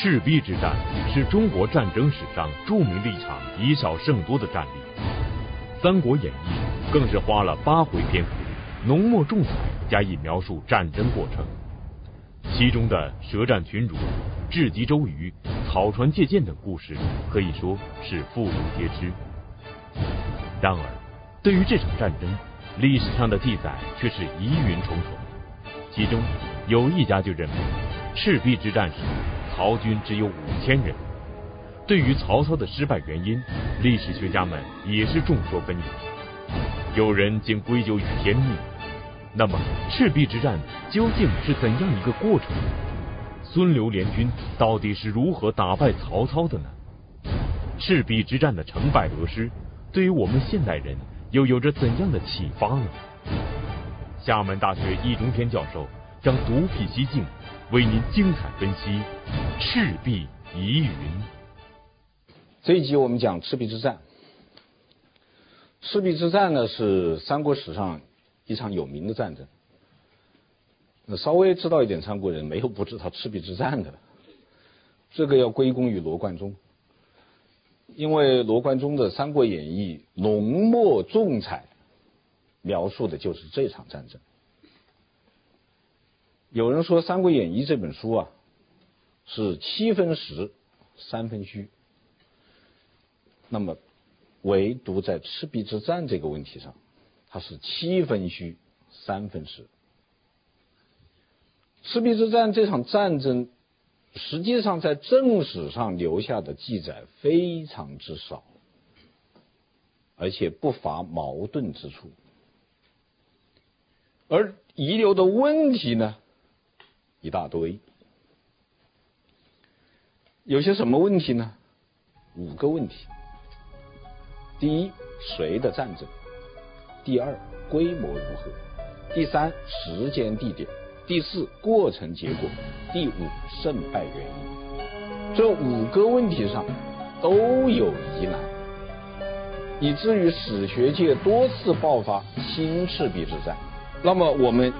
赤壁之战是中国战争史上著名的一场以少胜多的战役，《三国演义》更是花了八回篇幅，浓墨重彩加以描述战争过程。其中的舌战群儒、智击周瑜、草船借箭等故事，可以说是妇孺皆知。然而，对于这场战争，历史上的记载却是疑云重重。其中有一家就认为，赤壁之战时，曹军只有五千人。对于曹操的失败原因，历史学家们也是众说纷纭。有人竟归咎于天命。那么，赤壁之战究竟是怎样一个过程？孙刘联军到底是如何打败曹操的呢？赤壁之战的成败得失，对于我们现代人又有着怎样的启发呢？厦门大学易中天教授将独辟蹊径，为您精彩分析赤壁疑云。这一集我们讲赤壁之战。赤壁之战呢，是三国史上一场有名的战争。那稍微知道一点三国人，没有不知道赤壁之战的。这个要归功于罗贯中，因为罗贯中的《三国演义》浓墨重彩。描述的就是这场战争。有人说《三国演义》这本书啊，是七分实，三分虚。那么，唯独在赤壁之战这个问题上，它是七分虚，三分实。赤壁之战这场战争，实际上在正史上留下的记载非常之少，而且不乏矛盾之处。而遗留的问题呢，一大堆。有些什么问题呢？五个问题。第一，谁的战争？第二，规模如何？第三，时间地点？第四，过程结果？第五，胜败原因？这五个问题上都有疑难，以至于史学界多次爆发新赤壁之战。那么我们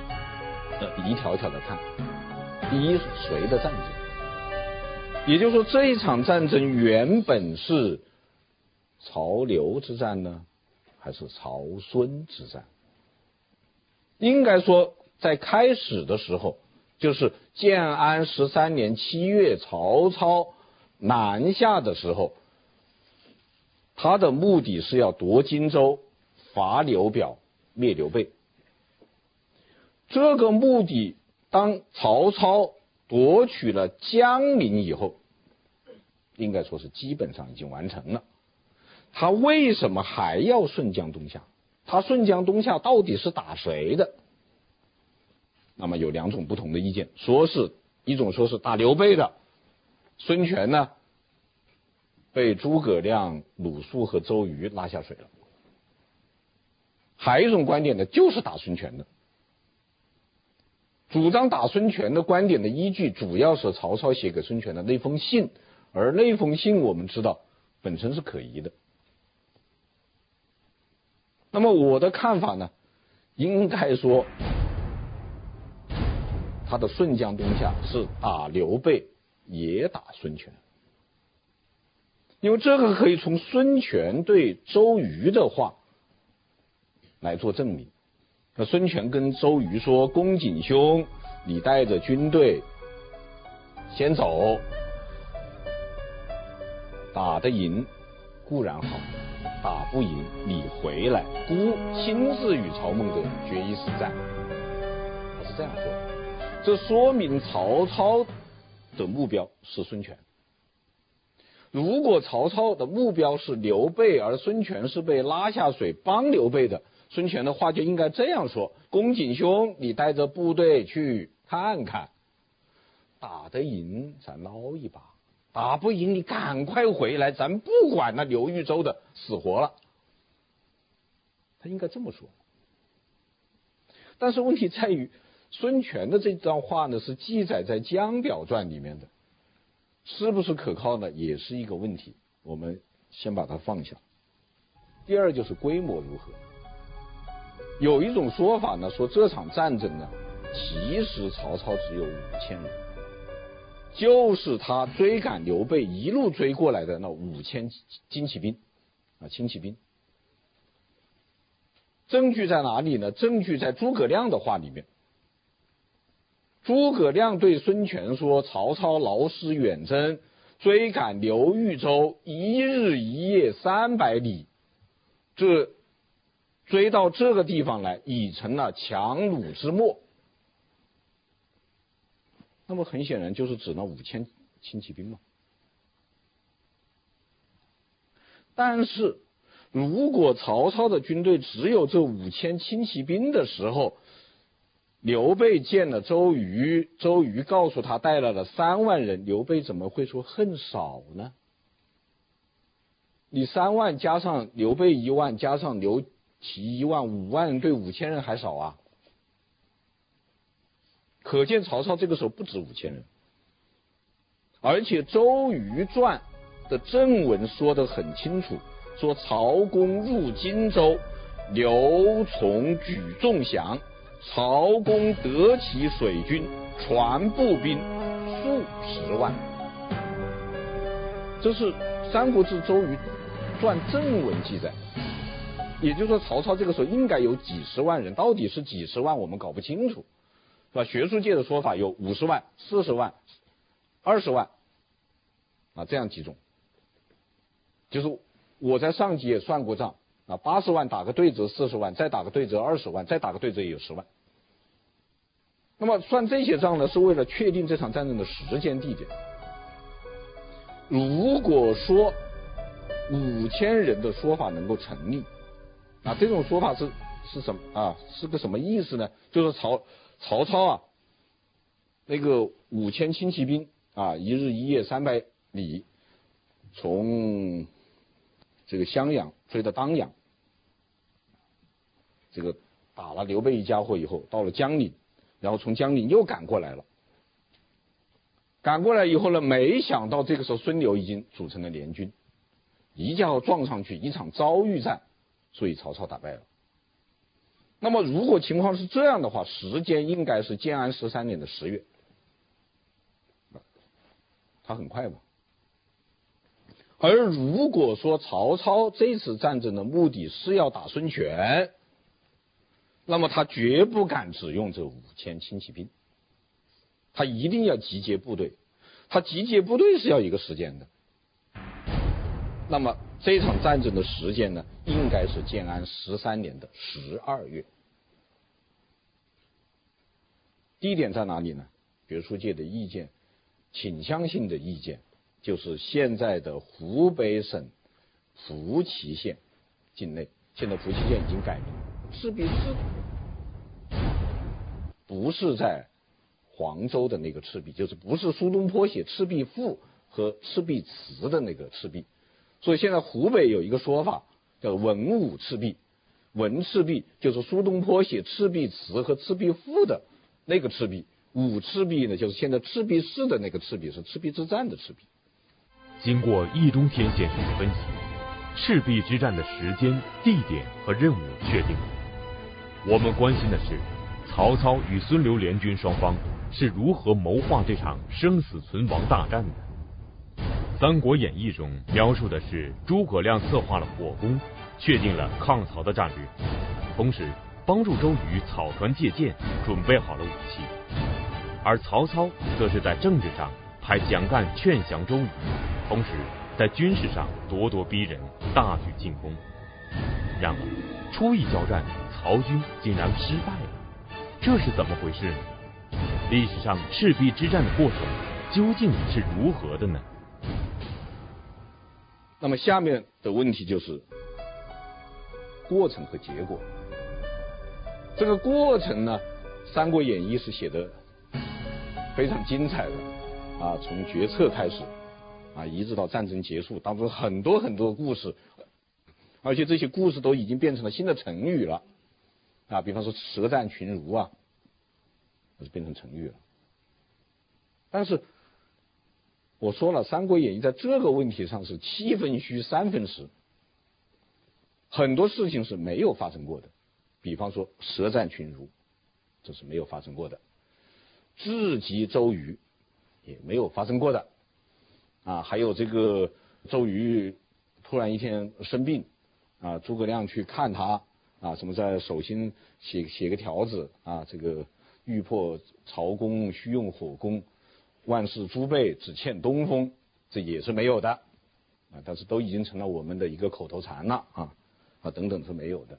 呃一条条的看，第一是谁的战争？也就是说，这一场战争原本是曹刘之战呢，还是曹孙之战？应该说，在开始的时候，就是建安十三年七月，曹操南下的时候，他的目的是要夺荆州、伐刘表、灭刘备。这个目的，当曹操夺取了江陵以后，应该说是基本上已经完成了。他为什么还要顺江东下？他顺江东下到底是打谁的？那么有两种不同的意见，说是一种说是打刘备的，孙权呢被诸葛亮、鲁肃和周瑜拉下水了。还有一种观点呢，就是打孙权的。主张打孙权的观点的依据，主要是曹操写给孙权的那封信，而那封信我们知道本身是可疑的。那么我的看法呢，应该说，他的顺江东下是打刘备，也打孙权，因为这个可以从孙权对周瑜的话来做证明。那孙权跟周瑜说：“公瑾兄，你带着军队先走，打得赢固然好，打不赢你回来，孤亲自与曹孟德决一死战。”他是这样说，这说明曹操的目标是孙权。如果曹操的目标是刘备，而孙权是被拉下水帮刘备的。孙权的话就应该这样说：“公瑾兄，你带着部队去看看，打得赢咱捞一把，打不赢你赶快回来，咱不管那刘豫州的死活了。”他应该这么说。但是问题在于，孙权的这段话呢是记载在《江表传》里面的，是不是可靠呢？也是一个问题。我们先把它放下。第二就是规模如何。有一种说法呢，说这场战争呢，其实曹操只有五千人，就是他追赶刘备一路追过来的那五千精骑兵啊，轻骑兵。证据在哪里呢？证据在诸葛亮的话里面。诸葛亮对孙权说：“曹操劳师远征，追赶刘豫州，一日一夜三百里，这追到这个地方来，已成了强弩之末。”那么很显然就是指那五千轻骑兵嘛。但是，如果曹操的军队只有这五千轻骑兵的时候，刘备见了周瑜，周瑜告诉他带来了三万人，刘备怎么会说恨少呢？你三万加上刘备一万，加上刘其一万，五万人对五千人还少啊？可见曹操这个时候不止五千人，而且《周瑜传》的正文说得很清楚，说曹公入荆州，刘琮举众降，曹公得其水军、船步兵数十万。这是《三国志·周瑜传》正文记载，也就是说曹操这个时候应该有几十万人，到底是几十万我们搞不清楚。是吧？学术界的说法有五十万、四十万、二十万啊，这样几种。就是我在上集也算过账啊，八十万打个对折四十万，再打个对折二十万，再打个对折也有十万。那么算这些账呢，是为了确定这场战争的时间地点。如果说五千人的说法能够成立，啊，这种说法是是什么啊？是个什么意思呢？就是曹。曹操啊，那个五千轻骑兵啊，一日一夜三百里，从这个襄阳追到当阳，这个打了刘备一家伙以后，到了江陵，然后从江陵又赶过来了。赶过来以后呢，没想到这个时候孙刘已经组成了联军，一家伙撞上去，一场遭遇战，所以曹操打败了。那么，如果情况是这样的话，时间应该是建安十三年的十月，他很快嘛。而如果说曹操这次战争的目的是要打孙权，那么他绝不敢只用这五千轻骑兵，他一定要集结部队，他集结部队是要一个时间的。那么这场战争的时间呢，应该是建安十三年的十二月。地点在哪里呢？学术界的意见，倾向性的意见，就是现在的湖北省扶齐县境内。现在扶齐县已经改名，赤壁市不是在黄州的那个赤壁，就是不是苏东坡写《赤壁赋》和《赤壁词》的那个赤壁。所以现在湖北有一个说法叫“文武赤壁”，文赤壁就是苏东坡写《赤壁词》和《赤壁赋》的那个赤壁，武赤壁呢，就是现在赤壁市的那个赤壁，是赤壁之战的赤壁。经过易中天先生的分析，赤壁之战的时间、地点和任务确定了。我们关心的是，曹操与孙刘联军双方是如何谋划这场生死存亡大战的。《三国演义》中描述的是诸葛亮策划了火攻，确定了抗曹的战略，同时帮助周瑜草船借箭，准备好了武器；而曹操则是在政治上派蒋干劝降周瑜，同时在军事上咄咄逼人，大举进攻。然而初一交战，曹军竟然失败了，这是怎么回事呢？历史上赤壁之战的过程究竟是如何的呢？那么下面的问题就是过程和结果。这个过程呢，《三国演义》是写的非常精彩的啊，从决策开始啊，一直到战争结束，当中很多很多故事，而且这些故事都已经变成了新的成语了啊，比方说“舌战群儒”啊，都是变成成语了。但是。我说了，《三国演义》在这个问题上是七分虚三分实，很多事情是没有发生过的。比方说“舌战群儒”，这是没有发生过的。智击周瑜，也没有发生过的。啊，还有这个周瑜突然一天生病，啊，诸葛亮去看他，啊，什么在手心写写个条子，啊，这个欲破曹公须用火攻，万事诸备只欠东风，这也是没有的，啊，但是都已经成了我们的一个口头禅了，啊，啊，等等是没有的。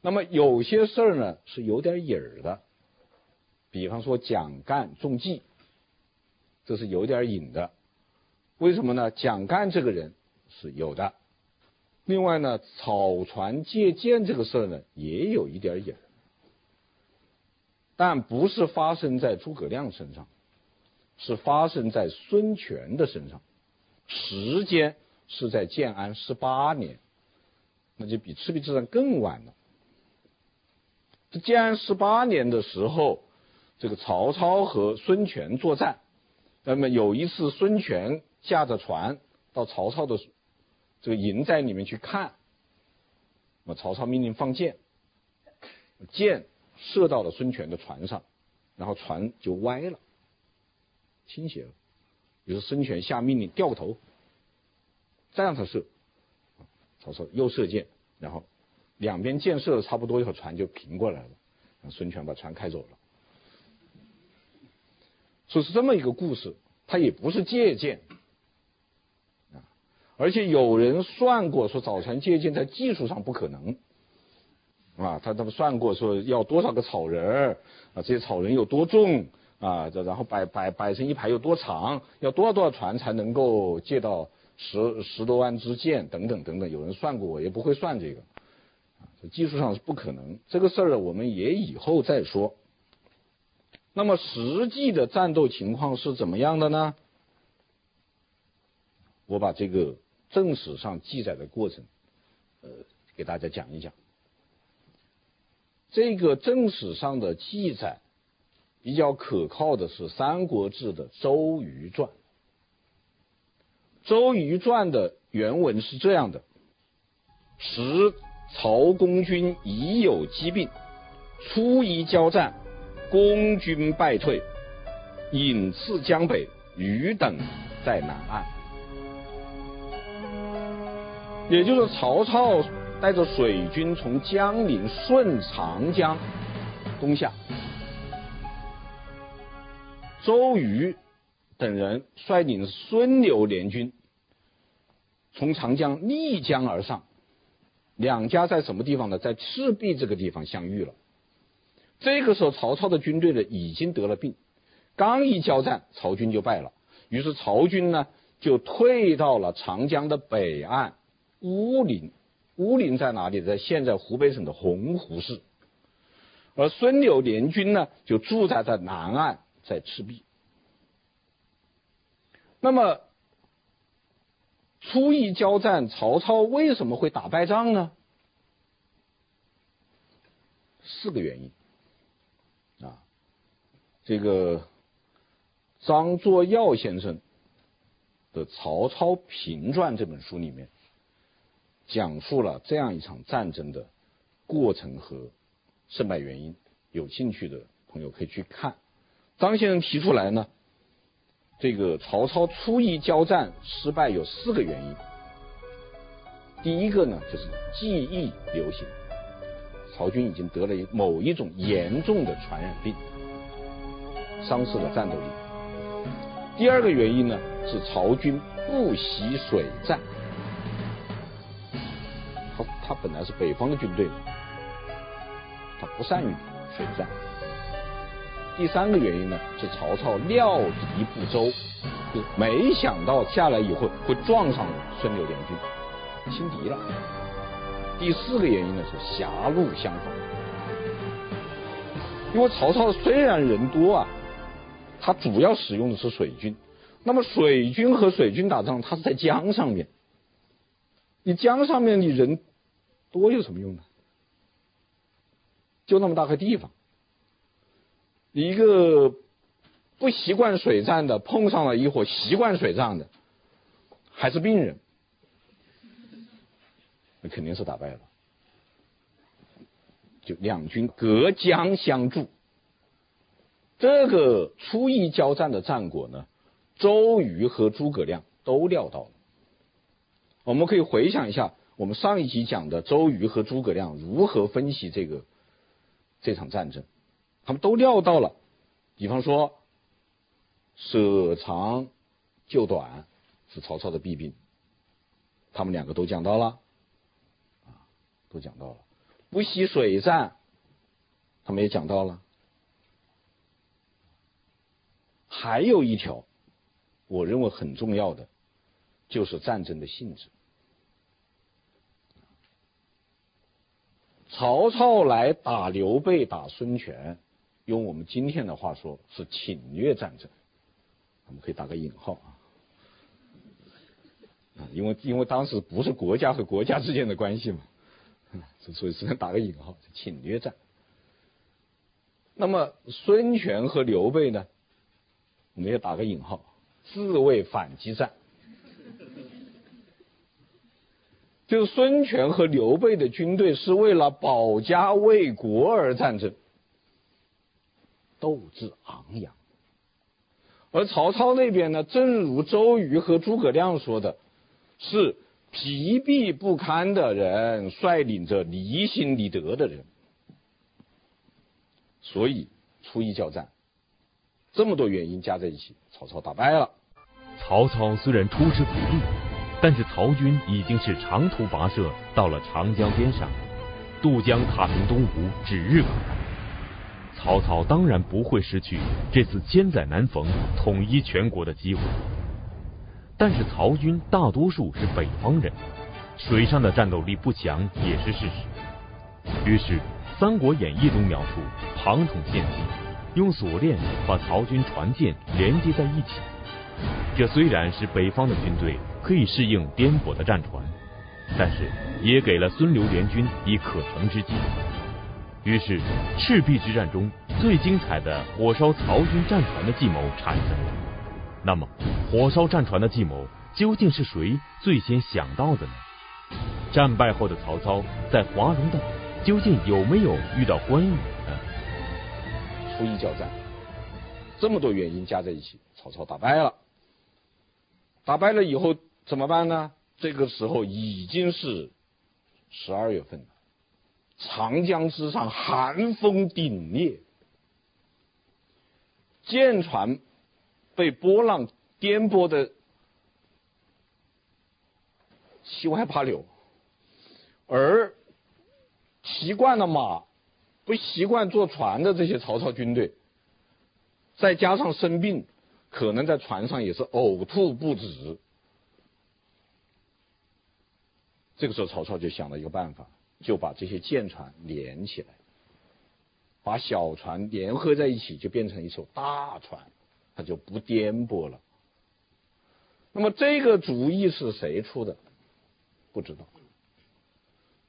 那么有些事儿呢是有点影儿的，比方说蒋干中计，这是有点影的。为什么呢？蒋干这个人是有的，另外呢，草船借箭这个事儿呢，也有一点影儿，但不是发生在诸葛亮身上，是发生在孙权的身上，时间是在建安十八年，那就比赤壁之战更晚了。这建安十八年的时候，这个曹操和孙权作战，那么有一次孙权。驾着船到曹操的这个营寨里面去看，那么曹操命令放箭，箭射到了孙权的船上，然后船就歪了，倾斜了。于是孙权下命令掉个头，再让他射，曹操又射箭，然后两边箭射的差不多以后，船就平过来了，孙权把船开走了。所以是这么一个故事，他也不是借箭。而且有人算过，说早船借箭在技术上不可能，啊，他他们算过说要多少个草人儿啊，这些草人有多重啊，这然后摆摆摆成一排有多长，要多少多少船才能够借到十十多万支箭等等等等，有人算过，我也不会算这个，啊，技术上是不可能，这个事儿我们也以后再说。那么实际的战斗情况是怎么样的呢？我把这个。正史上记载的过程，呃，给大家讲一讲。这个正史上的记载比较可靠的是《三国志》的《周瑜传》。《周瑜传》的原文是这样的：时曹公军已有疾病，初一交战，公军败退，引次江北，余等在南岸。也就是曹操带着水军从江陵顺长江东下，周瑜等人率领孙刘联军从长江逆江而上，两家在什么地方呢？在赤壁这个地方相遇了。这个时候，曹操的军队呢已经得了病，刚一交战，曹军就败了。于是曹军呢就退到了长江的北岸。乌林，乌林在哪里？在现在湖北省的洪湖市。而孙刘联军呢，就驻扎在南岸，在赤壁。那么初一交战，曹操为什么会打败仗呢？四个原因啊。这个张作耀先生的《曹操平传》这本书里面。讲述了这样一场战争的过程和胜败原因，有兴趣的朋友可以去看。张先生提出来呢，这个曹操初一交战失败有四个原因。第一个呢，就是记忆流行，曹军已经得了某一种严重的传染病，丧失了战斗力。第二个原因呢，是曹军不习水战。他他本来是北方的军队，他不善于水战。第三个原因呢，是曹操料敌不周，就没想到下来以后会撞上孙刘联军，轻敌了。第四个原因呢，是狭路相逢。因为曹操虽然人多啊，他主要使用的是水军，那么水军和水军打仗，他是在江上面，你江上面你人。多有什么用呢？就那么大块地方，一个不习惯水战的碰上了一伙习惯水战的，还是病人，那肯定是打败了。就两军隔江相助，这个初一交战的战果呢，周瑜和诸葛亮都料到了。我们可以回想一下，我们上一集讲的周瑜和诸葛亮如何分析这个这场战争，他们都料到了。比方说，舍长救短是曹操的弊病，他们两个都讲到了，啊，都讲到了。不惜水战，他们也讲到了。还有一条，我认为很重要的，就是战争的性质。曹操来打刘备、打孙权，用我们今天的话说，是侵略战争。我们可以打个引号啊，啊，因为因为当时不是国家和国家之间的关系嘛，所以只能打个引号，侵略战。那么孙权和刘备呢，我们也打个引号，自卫反击战。就是孙权和刘备的军队是为了保家卫国而战争，斗志昂扬。而曹操那边呢，正如周瑜和诸葛亮说的，是疲惫不堪的人率领着离心离德的人，所以初一交战，这么多原因加在一起，曹操打败了。曹操虽然出师不利，但是曹军已经是长途跋涉到了长江边上，渡江踏平东吴，指日可待。曹操当然不会失去这次千载难逢统一全国的机会，但是曹军大多数是北方人，水上的战斗力不强也是事实。于是《三国演义》中描述庞统献计，用锁链把曹军船舰连接在一起。这虽然是北方的军队可以适应颠簸的战船，但是也给了孙刘联军以可乘之机。于是，赤壁之战中最精彩的火烧曹军战船的计谋产生了。那么，火烧战船的计谋究竟是谁最先想到的呢？战败后的曹操在华容道究竟有没有遇到关羽呢？初一交战，这么多原因加在一起，曹操打败了。打败了以后怎么办呢？这个时候已经是十二月份了。长江之上寒风凛冽，舰船被波浪颠簸的七歪八扭，而习惯了马、不习惯坐船的这些曹操军队，再加上生病，可能在船上也是呕吐不止。这个时候，曹操就想了一个办法。就把这些舰船连起来，把小船联合在一起，就变成一艘大船，它就不颠簸了。那么这个主意是谁出的？不知道，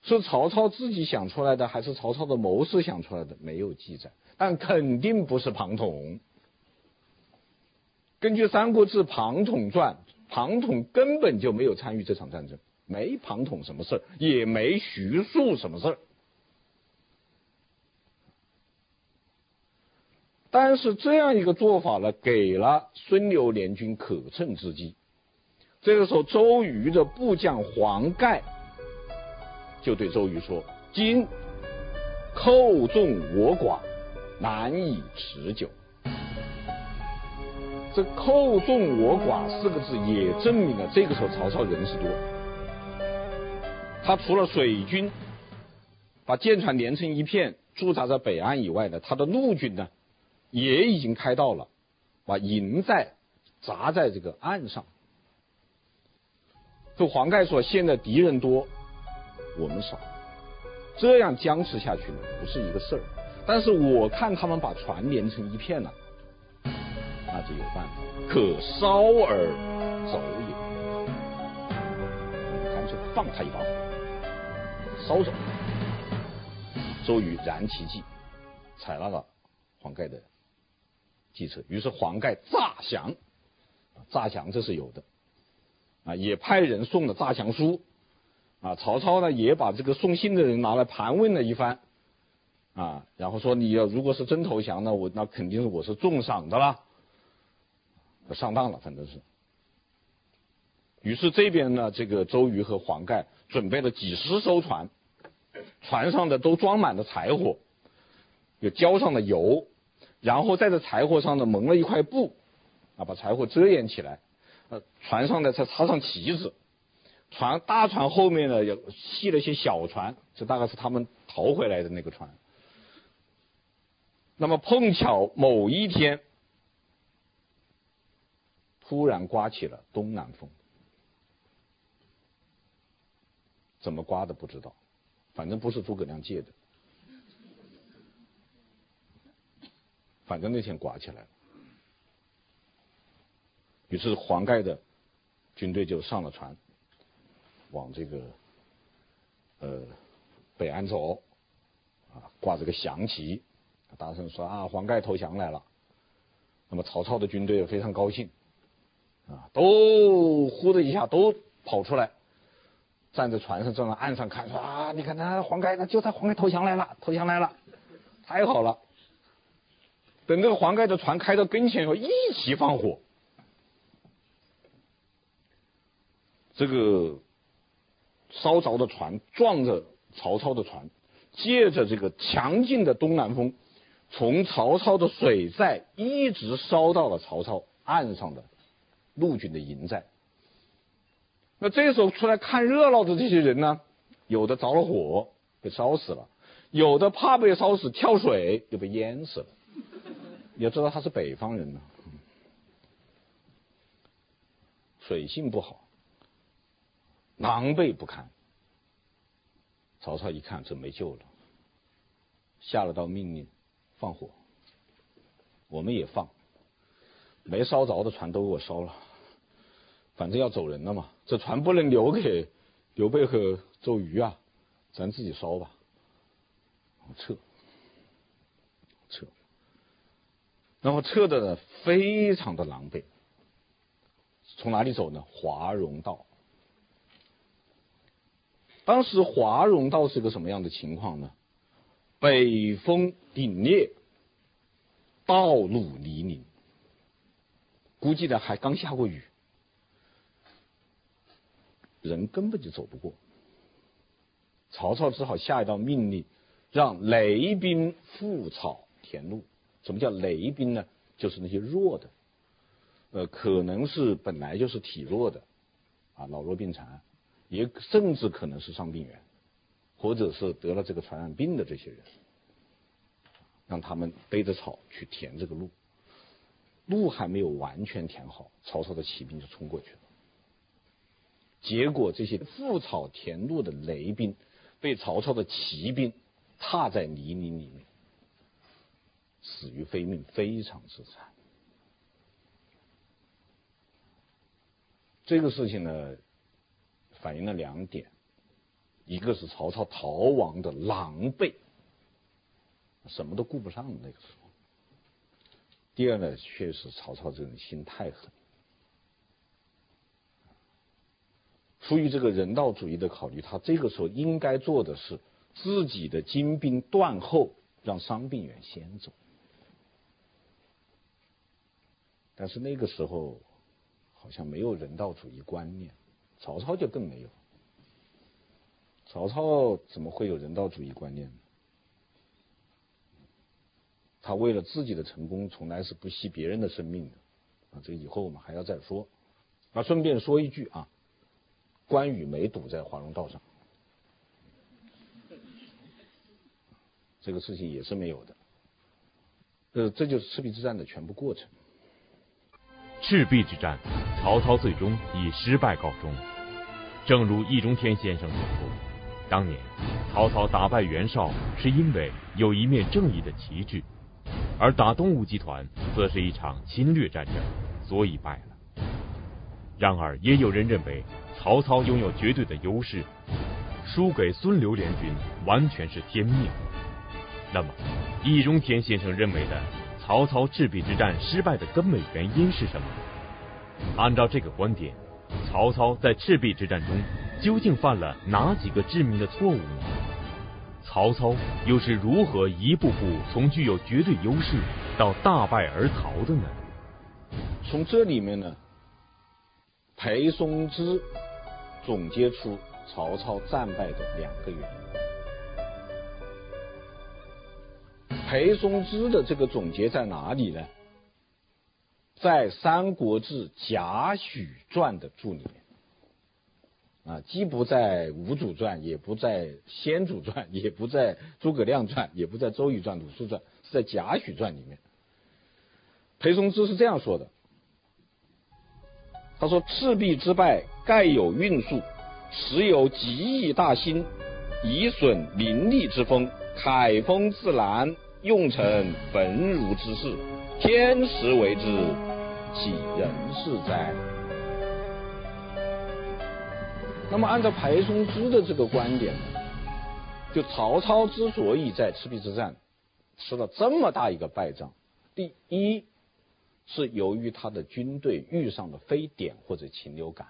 是曹操自己想出来的，还是曹操的谋士想出来的？没有记载，但肯定不是庞统。根据《三国志·庞统传》，庞统根本就没有参与这场战争。没庞统什么事儿，也没徐庶什么事儿，但是这样一个做法呢，给了孙刘联军可乘之机。这个时候，周瑜的部将黄盖就对周瑜说：“今寇众我寡，难以持久。”这“寇众我寡”四个字也证明了这个时候曹操人是多。他除了水军把舰船连成一片驻扎在北岸以外呢，他的陆军呢也已经开到了，把营寨砸在这个岸上。就黄盖说：“现在敌人多，我们少，这样僵持下去呢不是一个事儿。但是我看他们把船连成一片了，那就有办法，可烧而走也。干脆放他一把火。”烧走，周瑜燃其计，采纳了黄盖的计策。于是黄盖诈降，诈降这是有的，啊，也派人送了诈降书，啊，曹操呢也把这个送信的人拿来盘问了一番，啊，然后说你要如果是真投降呢，我那肯定是我是重赏的啦，上当了，反正是。于是这边呢，这个周瑜和黄盖准备了几十艘船，船上的都装满了柴火，又浇上了油，然后在这柴火上呢蒙了一块布，啊，把柴火遮掩起来，呃，船上呢再插上旗子，船大船后面呢又系了一些小船，这大概是他们逃回来的那个船。那么碰巧某一天，突然刮起了东南风，怎么刮的不知道，反正不是诸葛亮借的，反正那天刮起来了。于是黄盖的军队就上了船，往这个呃北岸走，啊，挂着个降旗。大声说啊，黄盖投降来了。那么曹操的军队也非常高兴，啊，都呼的一下都跑出来，站在船上，站在岸上看，说啊，你看他黄盖，那就在黄盖投降来了，投降来了，太好了。等这个黄盖的船开到跟前以后，一起放火。这个烧着的船撞着曹操的船，借着这个强劲的东南风。从曹操的水寨一直烧到了曹操岸上的陆军的营寨。那这时候出来看热闹的这些人呢，有的着了火被烧死了，有的怕被烧死跳水又被淹死了。你要知道他是北方人呢，水性不好，狼狈不堪。曹操一看这没救了，下了道命令。放火，我们也放，没烧着的船都给我烧了，反正要走人了嘛，这船不能留给刘备和周瑜啊，咱自己烧吧，撤，撤，然后撤的呢非常的狼狈，从哪里走呢？华容道。当时华容道是个什么样的情况呢？北风凛冽，道路泥泞，估计呢还刚下过雨，人根本就走不过。曹操只好下一道命令，让雷兵覆草填路。什么叫雷兵呢？就是那些弱的，呃，可能是本来就是体弱的，啊，老弱病残，也甚至可能是伤病员。或者是得了这个传染病的这些人，让他们背着草去填这个路，路还没有完全填好，曹操的骑兵就冲过去了。结果这些覆草填路的雷兵被曹操的骑兵踏在泥泞里面，死于非命，非常之惨。这个事情呢，反映了两点。一个是曹操逃亡的狼狈，什么都顾不上的那个时候。第二呢，确实曹操这个人心太狠，出于这个人道主义的考虑，他这个时候应该做的是自己的精兵断后，让伤病员先走。但是那个时候好像没有人道主义观念，曹操就更没有。曹操怎么会有人道主义观念呢？他为了自己的成功，从来是不惜别人的生命的。啊，这以后我们还要再说。啊，顺便说一句啊，关羽没堵在华容道上，这个事情也是没有的。呃，这就是赤壁之战的全部过程。赤壁之战，曹操最终以失败告终。正如易中天先生所说。当年，曹操打败袁绍是因为有一面正义的旗帜，而打东吴集团则是一场侵略战争，所以败了。然而，也有人认为曹操拥有绝对的优势，输给孙刘联军完全是天命。那么，易中天先生认为的曹操赤壁之战失败的根本原因是什么？按照这个观点，曹操在赤壁之战中。究竟犯了哪几个致命的错误呢？曹操又是如何一步步从具有绝对优势到大败而逃的呢？从这里面呢，裴松之总结出曹操战败的两个原因。裴松之的这个总结在哪里呢？在《三国志·贾诩传》的注里面。啊，既不在吴主传，也不在先主传，也不在诸葛亮传，也不在周瑜传、鲁肃传，是在贾诩传里面。裴松之是这样说的：“他说赤壁之败，盖有运数，时有极易大兴，以损名利之风，凯风自岚，用成焚儒之势，天时为之，岂人事哉？”那么，按照裴松之的这个观点呢，就曹操之所以在赤壁之战吃了这么大一个败仗，第一是由于他的军队遇上了非典或者禽流感，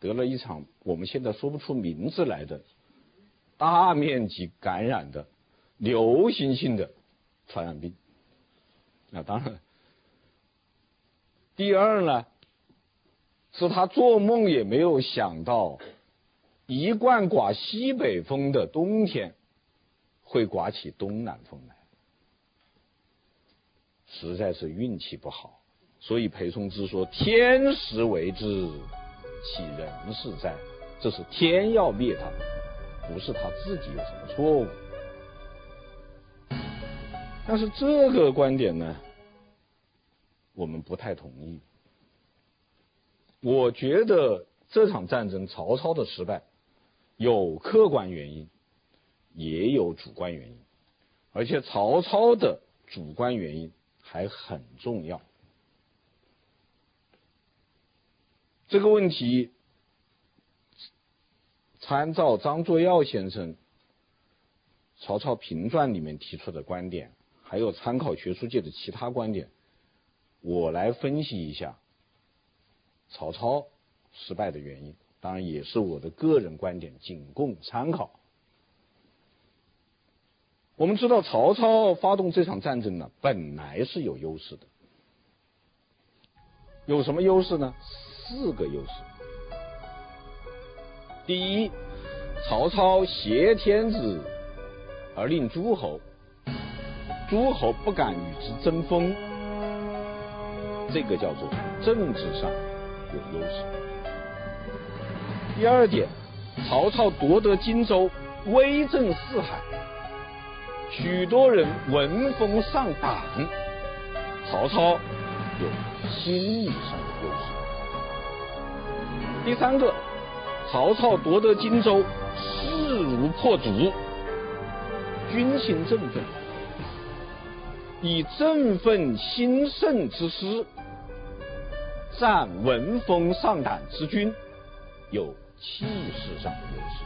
得了一场我们现在说不出名字来的大面积感染的流行性的传染病。那当然，第二呢？是他做梦也没有想到，一贯刮西北风的冬天，会刮起东南风来，实在是运气不好。所以裴松之说：“天时为之，岂人事哉？”这是天要灭他，不是他自己有什么错误。但是这个观点呢，我们不太同意。我觉得这场战争曹操的失败，有客观原因，也有主观原因，而且曹操的主观原因还很重要。这个问题，参照张作耀先生《曹操评传》里面提出的观点，还有参考学术界的其他观点，我来分析一下。曹操失败的原因，当然也是我的个人观点，仅供参考。我们知道，曹操发动这场战争呢，本来是有优势的。有什么优势呢？四个优势。第一，曹操挟天子而令诸侯，诸侯不敢与之争锋，这个叫做政治上。有优势。第二点，曹操夺得荆州，威震四海，许多人闻风丧胆。曹操有心理上的优势。第三个，曹操夺得荆州，势如破竹，军心振奋，以振奋兴盛之师。战闻风丧胆之军，有气势上的优势。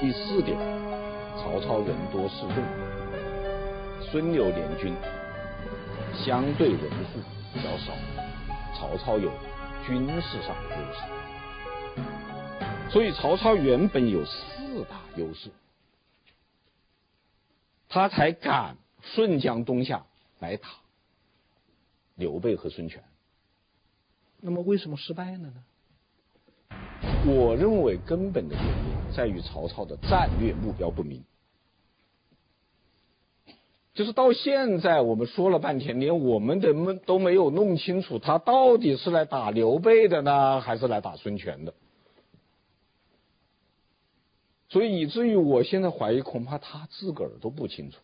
第四点，曹操人多势众，孙刘联军相对人数比较少，曹操有军事上的优势。所以曹操原本有四大优势，他才敢顺江东下来打刘备和孙权。那么为什么失败了呢？我认为根本的原因在于曹操的战略目标不明。就是到现在我们说了半天，连我们的们都没有弄清楚，他到底是来打刘备的呢，还是来打孙权的？所以以至于我现在怀疑，恐怕他自个儿都不清楚。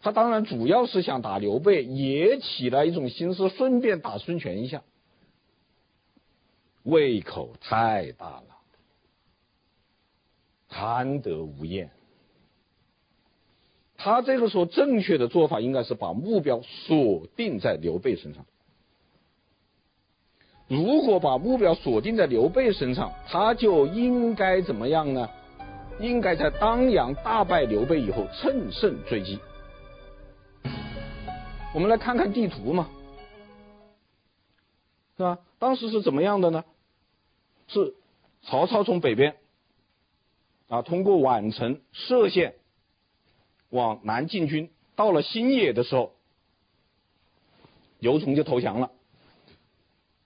他当然主要是想打刘备，也起了一种心思，顺便打孙权一下。胃口太大了，贪得无厌。他这个时候正确的做法应该是把目标锁定在刘备身上。如果把目标锁定在刘备身上，他就应该怎么样呢？应该在当阳大败刘备以后，乘胜追击。我们来看看地图嘛，是吧？当时是怎么样的呢？是曹操从北边啊，通过宛城歙县往南进军，到了新野的时候，刘琮就投降了。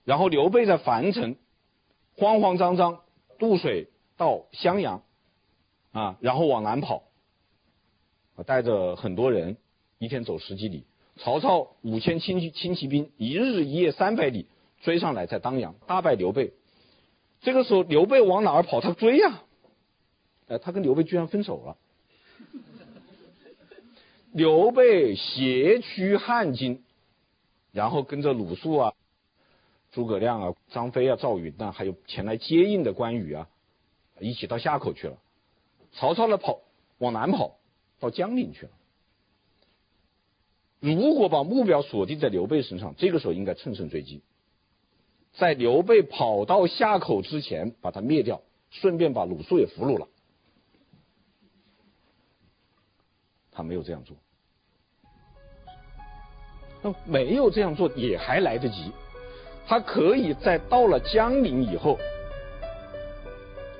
然后刘备在樊城慌慌张张渡水到襄阳啊，然后往南跑，带着很多人，一天走十几里。曹操五千轻骑轻骑兵，一日一夜三百里追上来，在当阳大败刘备。这个时候，刘备往哪儿跑？他追呀、啊！哎，他跟刘备居然分手了。刘备携驱汉津，然后跟着鲁肃啊、诸葛亮啊、张飞啊、赵云啊，还有前来接应的关羽啊，一起到夏口去了。曹操呢，跑往南跑，到江陵去了。如果把目标锁定在刘备身上，这个时候应该乘胜追击，在刘备跑到夏口之前把他灭掉，顺便把鲁肃也俘虏了。他没有这样做，那没有这样做也还来得及，他可以在到了江陵以后，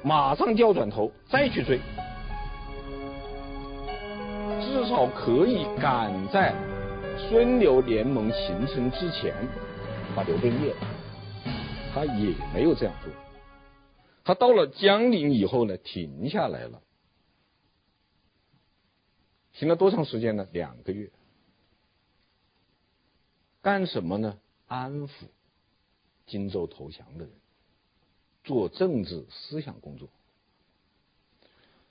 马上调转头再去追，至少可以赶在。孙刘联盟形成之前，把刘备灭了，他也没有这样做。他到了江陵以后呢，停下来了，停了多长时间呢？两个月。干什么呢？安抚荆州投降的人，做政治思想工作。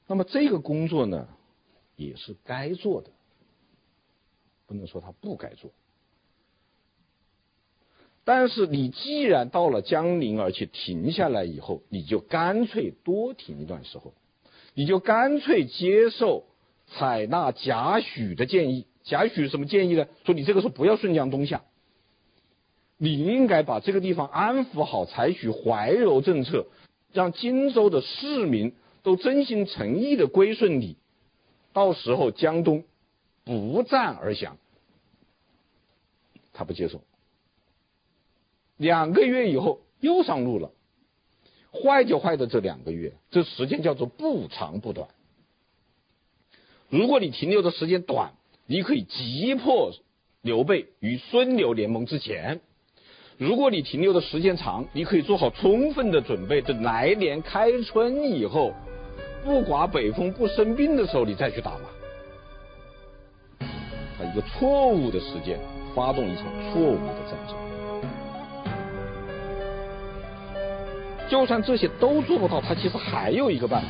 那么这个工作呢，也是该做的。不能说他不该做，但是你既然到了江陵，而且停下来以后，你就干脆多停一段时候，你就干脆接受采纳贾诩的建议。贾诩什么建议呢？说你这个时候不要顺江东下，你应该把这个地方安抚好，采取怀柔政策，让荆州的市民都真心诚意的归顺你，到时候江东不战而降。他不接受。两个月以后又上路了，坏就坏在这两个月，这时间叫做不长不短。如果你停留的时间短，你可以击破刘备与孙刘联盟之前；如果你停留的时间长，你可以做好充分的准备，等来年开春以后，不刮北风不生病的时候，你再去打嘛。他一个错误的时间。发动一场错误的战争，就算这些都做不到，他其实还有一个办法，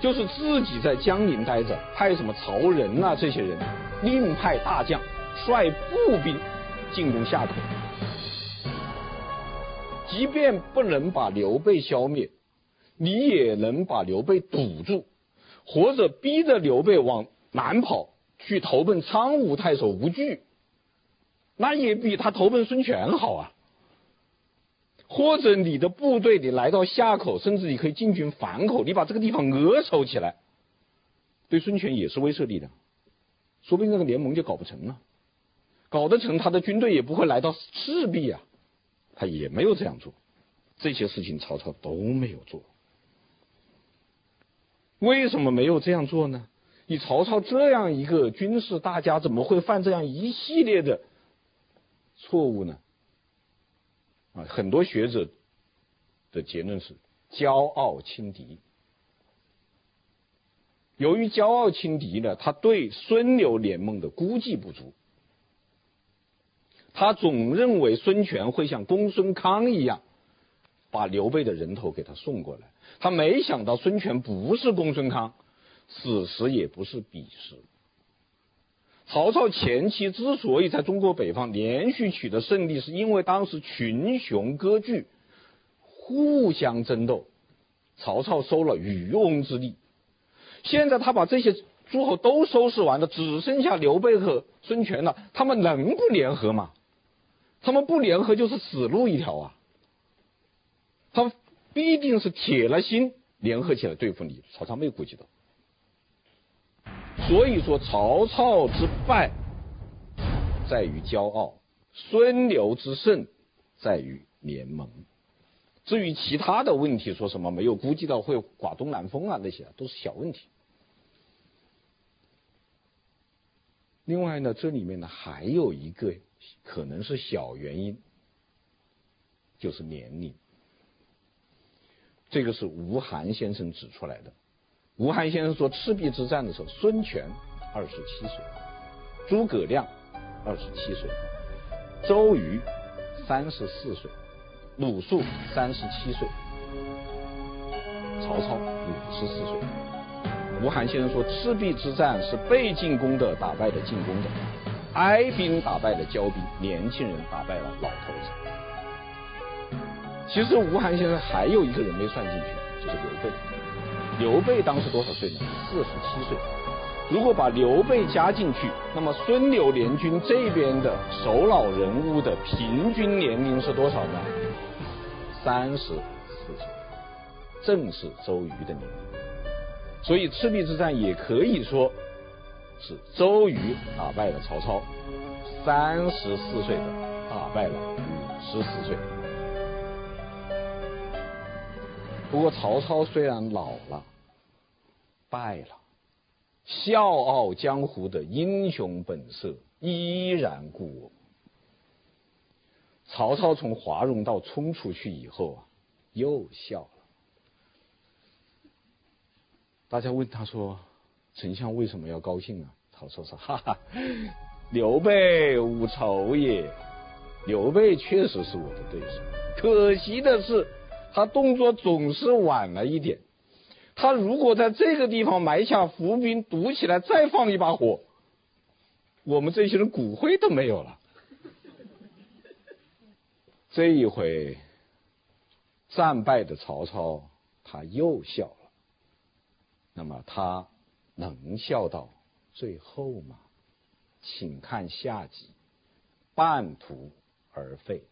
就是自己在江陵待着，派什么曹仁啊这些人，另派大将率步兵进攻夏口，即便不能把刘备消灭，你也能把刘备堵住，或者逼着刘备往南跑，去投奔苍梧太守吴惧。那也比他投奔孙权好啊！或者你的部队你来到夏口，甚至你可以进军樊口，你把这个地方扼守起来，对孙权也是威慑力量，说不定这个联盟就搞不成了。搞得成，他的军队也不会来到赤壁啊，他也没有这样做。这些事情曹操都没有做。为什么没有这样做呢？以曹操这样一个军事大家，怎么会犯这样一系列的？错误呢？啊，很多学者的结论是骄傲轻敌。由于骄傲轻敌呢，他对孙刘联盟的估计不足，他总认为孙权会像公孙康一样，把刘备的人头给他送过来。他没想到孙权不是公孙康，此时也不是彼时。曹操前期之所以在中国北方连续取得胜利，是因为当时群雄割据，互相争斗，曹操收了渔翁之利。现在他把这些诸侯都收拾完了，只剩下刘备和孙权了，他们能不联合吗？他们不联合就是死路一条啊！他们必定是铁了心联合起来对付你。曹操没有顾及到。所以说，曹操之败在于骄傲，孙刘之胜在于联盟。至于其他的问题，说什么没有估计到会刮东南风啊，那些都是小问题。另外呢，这里面呢还有一个可能是小原因，就是年龄。这个是吴晗先生指出来的。吴晗先生说，赤壁之战的时候，孙权二十七岁，诸葛亮二十七岁，周瑜三十四岁，鲁肃三十七岁，曹操五十四岁。吴晗先生说，赤壁之战是被进攻的打败了进攻的，哀兵打败了骄兵，年轻人打败了老头子。其实吴晗先生还有一个人没算进去，就是刘备。刘备当时多少岁呢？四十七岁。如果把刘备加进去，那么孙刘联军这边的首脑人物的平均年龄是多少呢？三十四岁，正是周瑜的年龄。所以赤壁之战也可以说是周瑜打败了曹操，三十四岁的打败了五十四岁。不过曹操虽然老了，败了，笑傲江湖的英雄本色依然故我。曹操从华容道冲出去以后啊，又笑了。大家问他说：“丞相为什么要高兴啊？”曹操说：“哈哈，刘备无仇也。刘备确实是我的对手，可惜的是。”他动作总是晚了一点，他如果在这个地方埋下伏兵，堵起来，再放一把火，我们这些人骨灰都没有了。这一回战败的曹操，他又笑了。那么他能笑到最后吗？请看下集，半途而废。